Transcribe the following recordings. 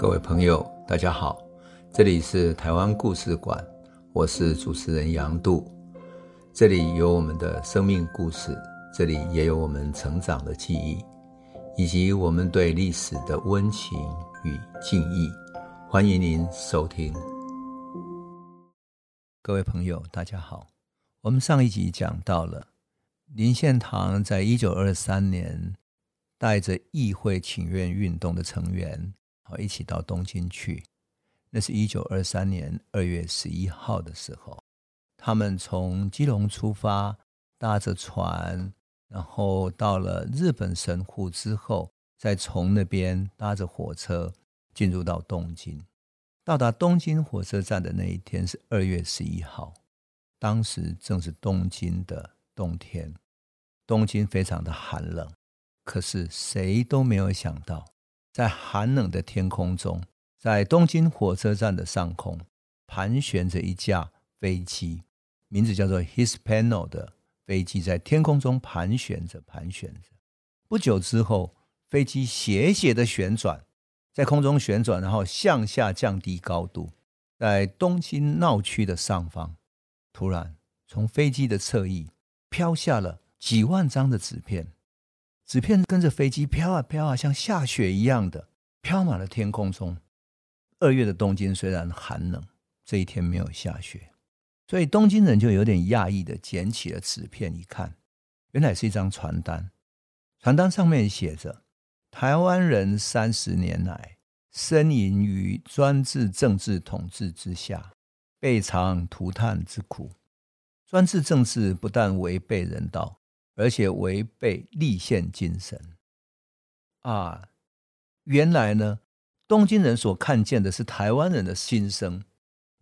各位朋友，大家好，这里是台湾故事馆，我是主持人杨度，这里有我们的生命故事，这里也有我们成长的记忆，以及我们对历史的温情与敬意。欢迎您收听。各位朋友，大家好，我们上一集讲到了林献堂在一九二三年带着议会请愿运动的成员，一起到东京去。那是一九二三年二月十一号的时候，他们从基隆出发，搭着船，然后到了日本神户之后，再从那边搭着火车进入到东京。到达东京火车站的那一天是二月十一号，当时正是东京的冬天，东京非常的寒冷。可是谁都没有想到，在寒冷的天空中，在东京火车站的上空，盘旋着一架飞机，名字叫做 Hispano 的飞机，在天空中盘旋着，盘旋着。不久之后，飞机斜斜的旋转。在空中旋转，然后向下降低高度，在东京闹区的上方，突然从飞机的侧翼飘下了几万张的纸片，纸片跟着飞机飘啊飘啊，像下雪一样的飘满了天空中。二月的东京虽然寒冷，这一天没有下雪，所以东京人就有点讶异的捡起了纸片一看，原来是一张传单，传单上面写着。台湾人三十年来呻吟于专制政治统治之下，备尝涂炭之苦。专制政治不但违背人道，而且违背立宪精神。啊，原来呢，东京人所看见的是台湾人的心声，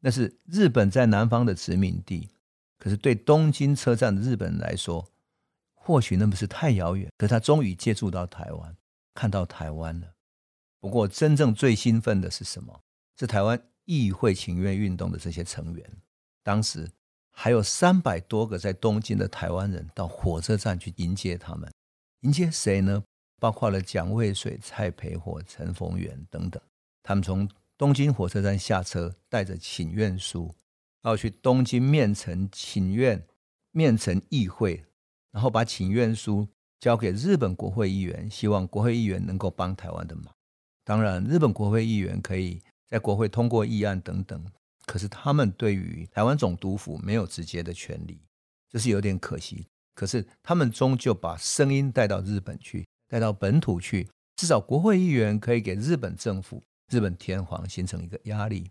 那是日本在南方的殖民地。可是对东京车站的日本人来说，或许那不是太遥远，可他终于接触到台湾。看到台湾了，不过真正最兴奋的是什么？是台湾议会请愿运动的这些成员。当时还有三百多个在东京的台湾人到火车站去迎接他们。迎接谁呢？包括了蒋渭水、蔡培火、陈逢源等等。他们从东京火车站下车，带着请愿书，要去东京面城请愿，面陈议会，然后把请愿书。交给日本国会议员，希望国会议员能够帮台湾的忙。当然，日本国会议员可以在国会通过议案等等，可是他们对于台湾总督府没有直接的权利，这是有点可惜。可是他们终究把声音带到日本去，带到本土去，至少国会议员可以给日本政府、日本天皇形成一个压力。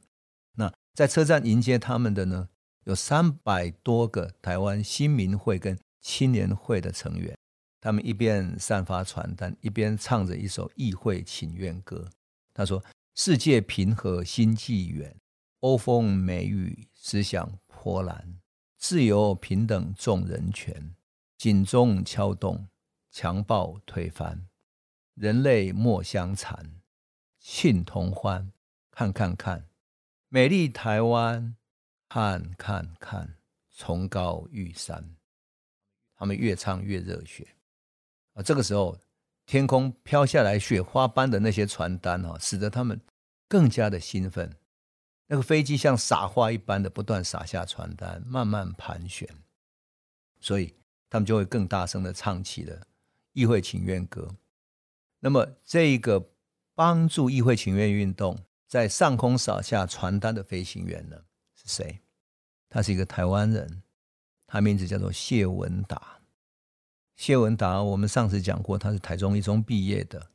那在车站迎接他们的呢，有三百多个台湾新民会跟青年会的成员。他们一边散发传单，一边唱着一首议会请愿歌。他说：“世界平和新纪元，欧风美雨思想波澜，自由平等重人权，警钟敲动，强暴推翻，人类莫相残，庆同欢，看看看，美丽台湾，看看看，崇高玉山。”他们越唱越热血。啊，这个时候，天空飘下来雪花般的那些传单啊，使得他们更加的兴奋。那个飞机像撒花一般的不断撒下传单，慢慢盘旋，所以他们就会更大声的唱起了议会请愿歌。那么，这一个帮助议会请愿运动在上空撒下传单的飞行员呢，是谁？他是一个台湾人，他名字叫做谢文达。谢文达，我们上次讲过，他是台中一中毕业的。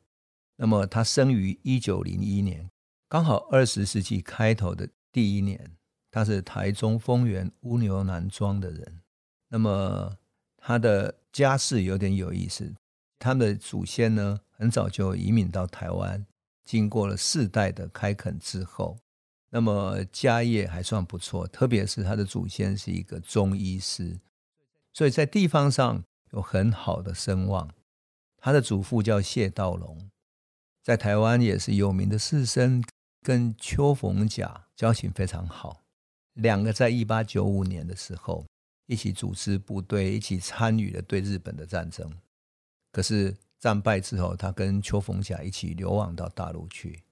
那么他生于一九零一年，刚好二十世纪开头的第一年。他是台中丰原乌牛南庄的人。那么他的家世有点有意思，他的祖先呢，很早就移民到台湾，经过了世代的开垦之后，那么家业还算不错，特别是他的祖先是一个中医师，所以在地方上。有很好的声望，他的祖父叫谢道龙，在台湾也是有名的士绅，跟邱逢甲交情非常好。两个在一八九五年的时候一起组织部队，一起参与了对日本的战争。可是战败之后，他跟邱逢甲一起流亡到大陆去。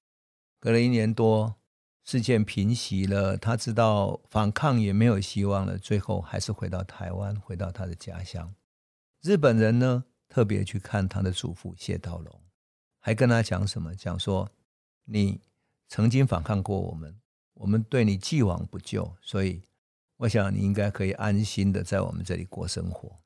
隔了一年多，事件平息了，他知道反抗也没有希望了，最后还是回到台湾，回到他的家乡。日本人呢，特别去看他的祖父谢道龙，还跟他讲什么？讲说你曾经反抗过我们，我们对你既往不咎，所以我想你应该可以安心的在我们这里过生活。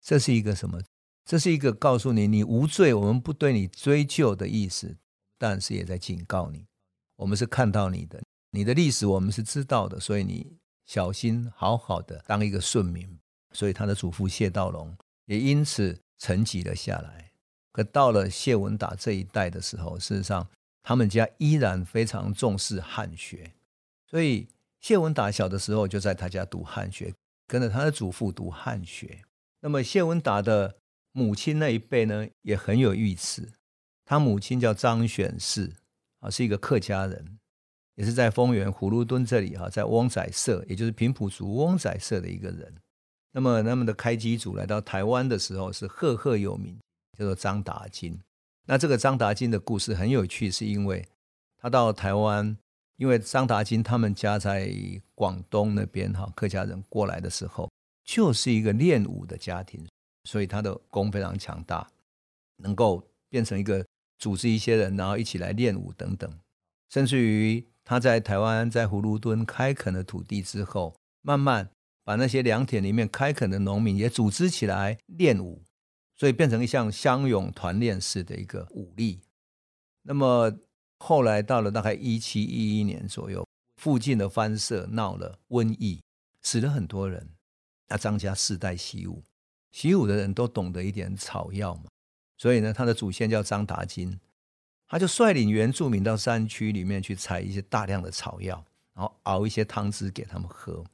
这是一个什么？这是一个告诉你你无罪，我们不对你追究的意思，但是也在警告你，我们是看到你的，你的历史我们是知道的，所以你小心好好的当一个顺民。所以他的祖父谢道龙也因此沉寂了下来。可到了谢文达这一代的时候，事实上他们家依然非常重视汉学，所以谢文达小的时候就在他家读汉学，跟着他的祖父读汉学。那么谢文达的。母亲那一辈呢，也很有意思。他母亲叫张选氏啊，是一个客家人，也是在丰原葫芦墩这里哈，在翁仔社，也就是平埔族翁仔社的一个人。那么他们的开基祖来到台湾的时候是赫赫有名，叫做张达金。那这个张达金的故事很有趣，是因为他到台湾，因为张达金他们家在广东那边哈，客家人过来的时候，就是一个练武的家庭。所以他的功非常强大，能够变成一个组织一些人，然后一起来练武等等。甚至于他在台湾在葫芦墩开垦了土地之后，慢慢把那些良田里面开垦的农民也组织起来练武，所以变成一项乡勇团练式的一个武力。那么后来到了大概一七一一年左右，附近的番社闹了瘟疫，死了很多人。那张家世代习武。习武的人都懂得一点草药嘛，所以呢，他的祖先叫张达金，他就率领原住民到山区里面去采一些大量的草药，然后熬一些汤汁给他们喝。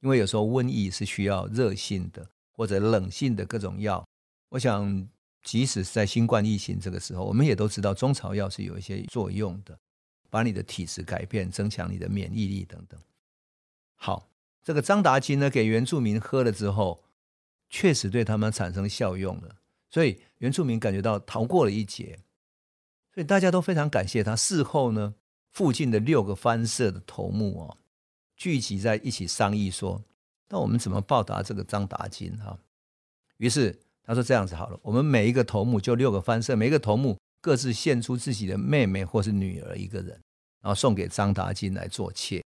因为有时候瘟疫是需要热性的或者冷性的各种药。我想，即使是在新冠疫情这个时候，我们也都知道中草药是有一些作用的，把你的体质改变，增强你的免疫力等等。好，这个张达金呢，给原住民喝了之后。确实对他们产生效用了，所以原住民感觉到逃过了一劫，所以大家都非常感谢他。事后呢，附近的六个番社的头目哦，聚集在一起商议说：“那我们怎么报答这个张达金？”哈，于是他说：“这样子好了，我们每一个头目就六个番社，每一个头目各自献出自己的妹妹或是女儿一个人，然后送给张达金来做妾。”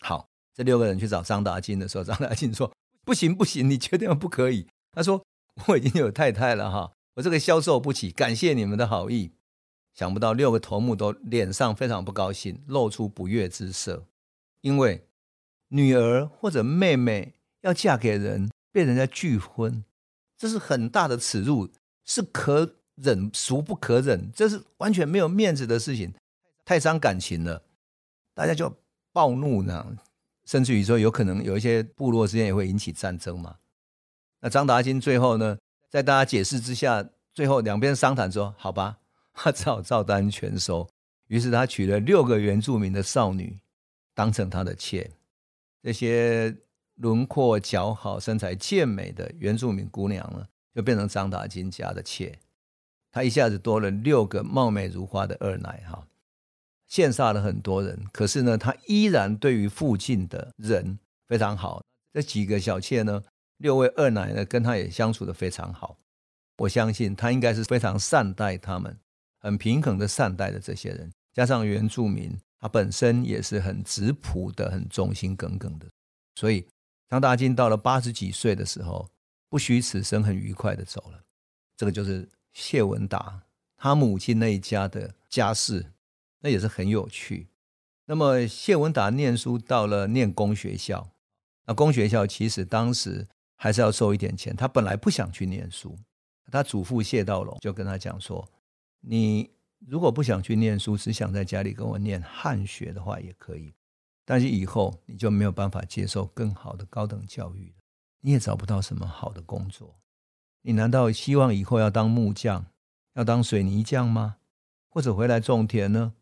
好，这六个人去找张达金的时候，张达金说。不行不行，你确定不可以？他说：“我已经有太太了哈，我这个消受不起。感谢你们的好意。”想不到六个头目都脸上非常不高兴，露出不悦之色，因为女儿或者妹妹要嫁给人，被人家拒婚，这是很大的耻辱，是可忍孰不可忍，这是完全没有面子的事情，太伤感情了。大家就暴怒呢。甚至于说，有可能有一些部落之间也会引起战争嘛。那张达金最后呢，在大家解释之下，最后两边商谈说：“好吧，他只好照单全收。”于是他娶了六个原住民的少女，当成他的妾。这些轮廓姣好、身材健美的原住民姑娘呢，就变成张达金家的妾。他一下子多了六个貌美如花的二奶哈。羡煞了很多人，可是呢，他依然对于附近的人非常好。这几个小妾呢，六位二奶呢，跟他也相处得非常好。我相信他应该是非常善待他们，很平衡的善待的这些人。加上原住民，他本身也是很质朴的，很忠心耿耿的。所以张大金到了八十几岁的时候，不虚此生，很愉快的走了。这个就是谢文达他母亲那一家的家事。那也是很有趣。那么谢文达念书到了念公学校，那公学校其实当时还是要收一点钱。他本来不想去念书，他祖父谢道龙就跟他讲说：“你如果不想去念书，只想在家里跟我念汉学的话，也可以。但是以后你就没有办法接受更好的高等教育了，你也找不到什么好的工作。你难道希望以后要当木匠，要当水泥匠吗？或者回来种田呢？”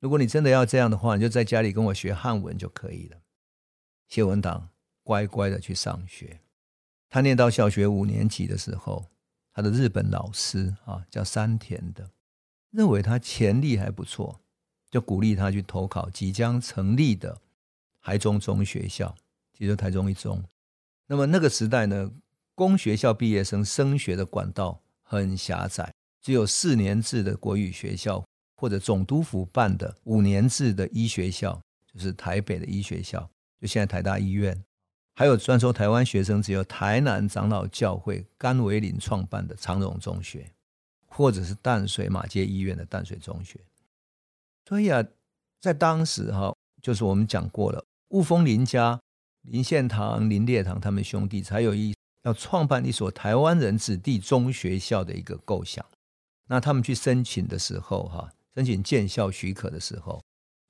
如果你真的要这样的话，你就在家里跟我学汉文就可以了。谢文党乖乖的去上学。他念到小学五年级的时候，他的日本老师啊叫山田的，认为他潜力还不错，就鼓励他去投考即将成立的台中中学校，其实台中一中。那么那个时代呢，公学校毕业生升学的管道很狭窄，只有四年制的国语学校，或者总督府办的五年制的医学校，就是台北的医学校，就现在台大医院。还有专收台湾学生，只有台南长老教会甘维林创办的长荣中学，或者是淡水马街医院的淡水中学。所以啊，在当时哈，就是我们讲过了，雾峰林家、林献堂、林烈堂他们兄弟才有一要创办一所台湾人子弟中学校的一个构想。那他们去申请的时候哈，申请建校许可的时候，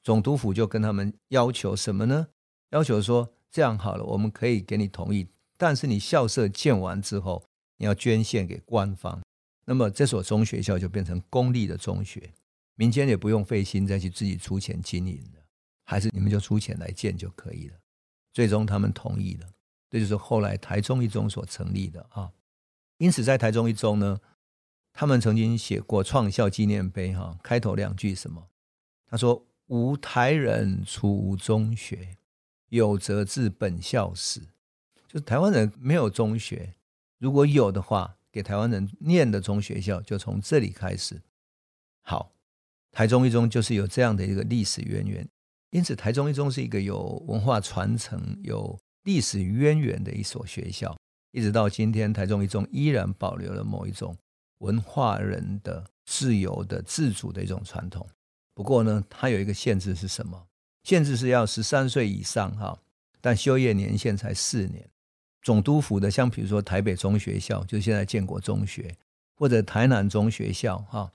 总督府就跟他们要求什么呢？要求说。这样好了，我们可以给你同意，但是你校舍建完之后，你要捐献给官方。那么这所中学校就变成公立的中学，民间也不用费心再去自己出钱经营了，还是你们就出钱来建就可以了。最终他们同意了，这就是后来台中一中所成立的啊。因此在台中一中呢，他们曾经写过创校纪念碑哈，开头两句什么？他说：“无台人出无中学。”有则治本校史，就是台湾人没有中学，如果有的话，给台湾人念的中学校就从这里开始。好，台中一中就是有这样的一个历史渊源，因此台中一中是一个有文化传承、有历史渊源的一所学校，一直到今天，台中一中依然保留了某一种文化人的自由的自主的一种传统。不过呢，它有一个限制是什么？限制是要十三岁以上哈，但修业年限才四年。总督府的，像比如说台北中学校，就现在建国中学，或者台南中学校哈，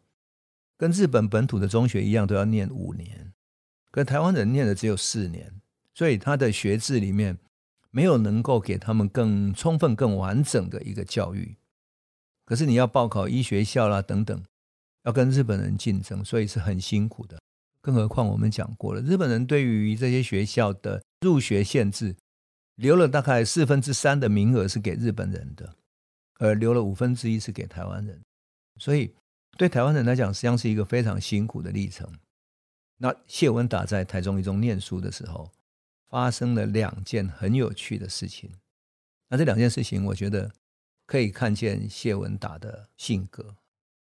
跟日本本土的中学一样，都要念五年。可台湾人念的只有四年，所以他的学制里面没有能够给他们更充分、更完整的一个教育。可是你要报考医学校啦等等，要跟日本人竞争，所以是很辛苦的。更何况我们讲过了，日本人对于这些学校的入学限制，留了大概四分之三的名额是给日本人的，而留了五分之一是给台湾人。所以对台湾人来讲，实际上是一个非常辛苦的历程。那谢文达在台中一中念书的时候，发生了两件很有趣的事情。那这两件事情，我觉得可以看见谢文达的性格。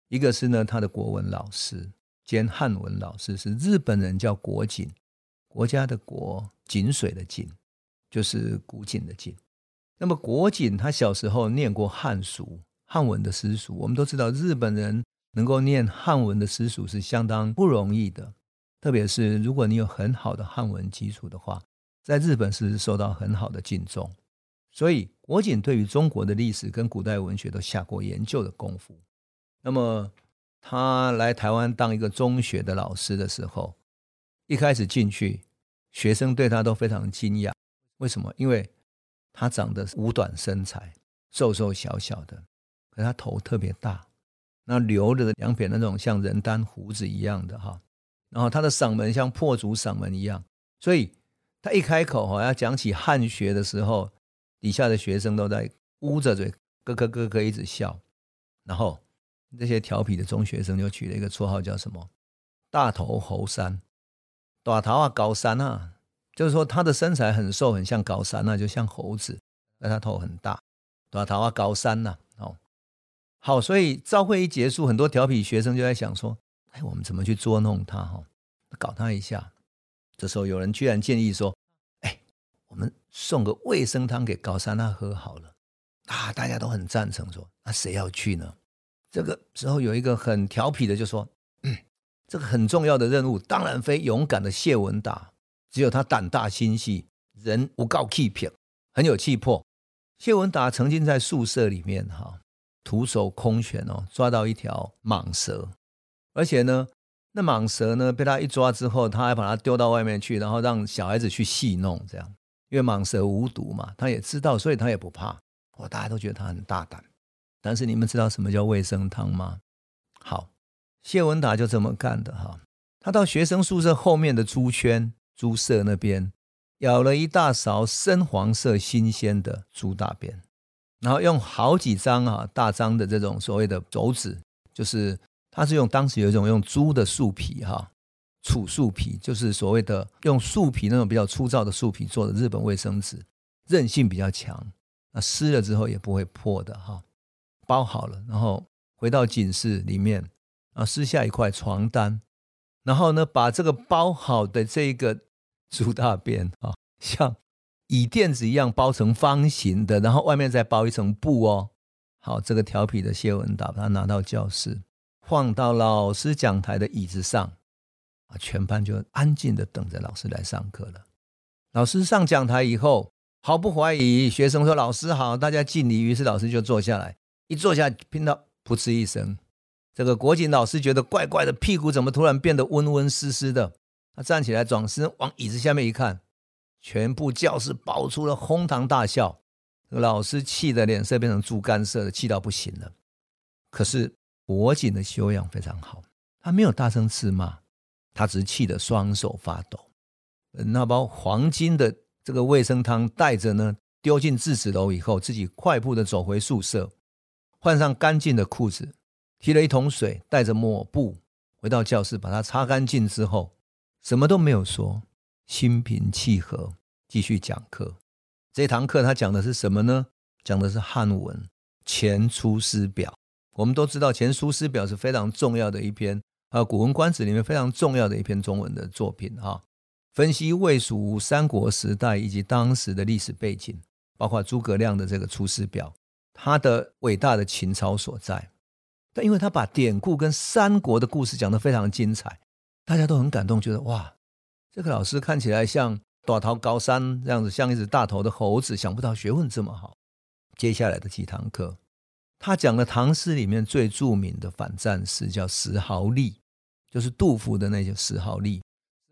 一个是呢，他的国文老师。兼汉文老师是日本人，叫国井，国家的国，井水的井，就是古井的井。那么国井他小时候念过汉书，汉文的私塾。我们都知道，日本人能够念汉文的私塾是相当不容易的，特别是如果你有很好的汉文基础的话，在日本是受到很好的敬重。所以国井对于中国的历史跟古代文学都下过研究的功夫。那么。他来台湾当一个中学的老师的时候，一开始进去，学生对他都非常惊讶。为什么？因为他长得五短身材，瘦瘦小小的，可他头特别大，那留着两撇那种像人丹胡子一样的哈，然后他的嗓门像破竹嗓门一样，所以他一开口哈要讲起汉学的时候，底下的学生都在捂着嘴咯咯咯咯一直笑，然后。这些调皮的中学生就取了一个绰号，叫什么“大头猴山”，大头啊高山啊，就是说他的身材很瘦，很像高山啊，就像猴子，但他头很大，大头啊高山呐。好，所以朝会一结束，很多调皮学生就在想说：“哎，我们怎么去捉弄他？哈，搞他一下。”这时候有人居然建议说：“哎，我们送个卫生汤给高山他喝好了。”啊，大家都很赞成说：“那谁要去呢？”这个时候有一个很调皮的就说：“嗯，这个很重要的任务，当然非勇敢的谢文达，只有他胆大心细，人无告气魄，很有气魄。”谢文达曾经在宿舍里面哈，徒手空拳哦，抓到一条蟒蛇，而且呢，那蟒蛇呢被他一抓之后，他还把它丢到外面去，然后让小孩子去戏弄，这样，因为蟒蛇无毒嘛，他也知道，所以他也不怕。哦，大家都觉得他很大胆。但是你们知道什么叫卫生汤吗？好，谢文达就这么干的哈。他到学生宿舍后面的猪圈、猪舍那边，舀了一大勺深黄色新鲜的猪大便，然后用好几张啊大张的这种所谓的轴纸，就是他是用当时有一种用猪的树皮哈杵树皮，就是所谓的用树皮那种比较粗糙的树皮做的日本卫生纸，韧性比较强，那湿了之后也不会破的哈。包好了，然后回到寝室里面啊，撕下一块床单，然后呢，把这个包好的这个猪大便啊，像椅垫子一样包成方形的，然后外面再包一层布哦。好，这个调皮的谢文达把它拿到教室，放到老师讲台的椅子上。啊，全班就安静的等着老师来上课了。老师上讲台以后，毫不怀疑，学生说：“老师好。”大家敬礼，于是老师就坐下来。一坐下，听到噗嗤一声，这个国景老师觉得怪怪的，屁股怎么突然变得温温湿湿的？他站起来，转身往椅子下面一看，全部教室爆出了哄堂大笑。老师气得脸色变成猪肝色的，气到不行了。可是国景的修养非常好，他没有大声斥骂。他只是气得双手发抖，那包黄金的这个卫生汤带着呢，丢进制纸楼以后，自己快步的走回宿舍，换上干净的裤子，提了一桶水，带着抹布回到教室，把它擦干净之后，什么都没有说，心平气和继续讲课。这堂课他讲的是什么呢？讲的是汉文《前出师表》。我们都知道，《前出师表》是非常重要的一篇。啊，《古文观止》里面非常重要的一篇中文的作品哈，分析魏蜀三国时代以及当时的历史背景，包括诸葛亮的这个《出师表》，他的伟大的情操所在。但因为他把典故跟三国的故事讲得非常精彩，大家都很感动，觉得哇，这个老师看起来像大头高山这样子，像一只大头的猴子，想不到学问这么好。接下来的几堂课，他讲了唐诗里面最著名的反战诗，叫《石壕吏》。就是杜甫的那些《石壕吏》，《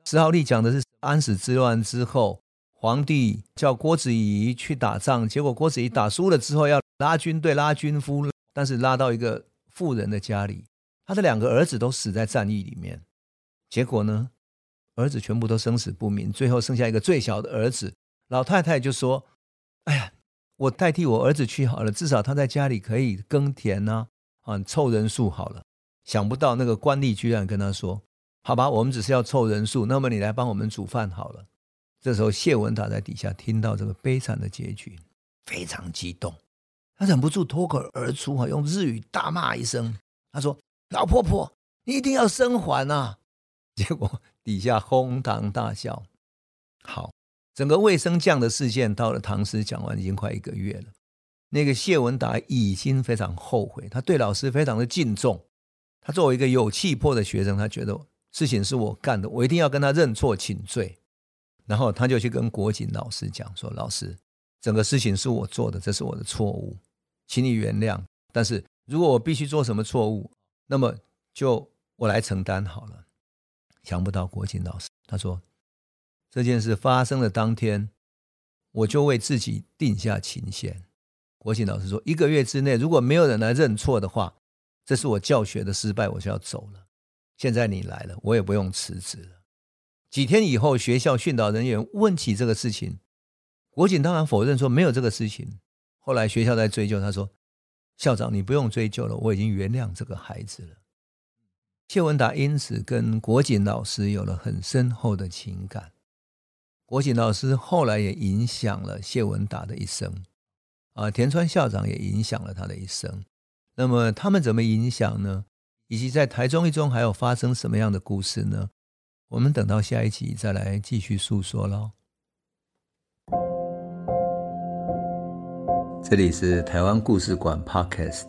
石壕吏》讲的是安史之乱之后，皇帝叫郭子仪去打仗，结果郭子仪打输了之后要拉军队、拉军夫，但是拉到一个富人的家里，他的两个儿子都死在战役里面，结果呢，儿子全部都生死不明，最后剩下一个最小的儿子，老太太就说：“哎呀，我代替我儿子去好了，至少他在家里可以耕田呐，啊，凑人数好了。”想不到那个官吏居然跟他说：“好吧，我们只是要凑人数，那么你来帮我们煮饭好了。”这时候谢文达在底下听到这个悲惨的结局，非常激动，他忍不住脱口而出哈，用日语大骂一声：“他说，老婆婆，你一定要生还啊！”结果底下哄堂大笑。好，整个卫生将的事件到了唐诗讲完已经快一个月了，那个谢文达已经非常后悔，他对老师非常的敬重。他作为一个有气魄的学生，他觉得事情是我干的，我一定要跟他认错请罪。然后他就去跟国锦老师讲说：“老师，整个事情是我做的，这是我的错误，请你原谅。但是如果我必须做什么错误，那么就我来承担好了。”想不到国景老师他说：“这件事发生的当天，我就为自己定下期限。”国景老师说：“一个月之内，如果没有人来认错的话。”这是我教学的失败，我就要走了。现在你来了，我也不用辞职了。几天以后，学校训导人员问起这个事情，国锦当然否认说没有这个事情。后来学校在追究，他说：“校长，你不用追究了，我已经原谅这个孩子了。”谢文达因此跟国锦老师有了很深厚的情感。国锦老师后来也影响了谢文达的一生，啊，田川校长也影响了他的一生。那么他们怎么影响呢？以及在台中一中还有发生什么样的故事呢？我们等到下一集再来继续诉说喽。这里是台湾故事馆 Podcast，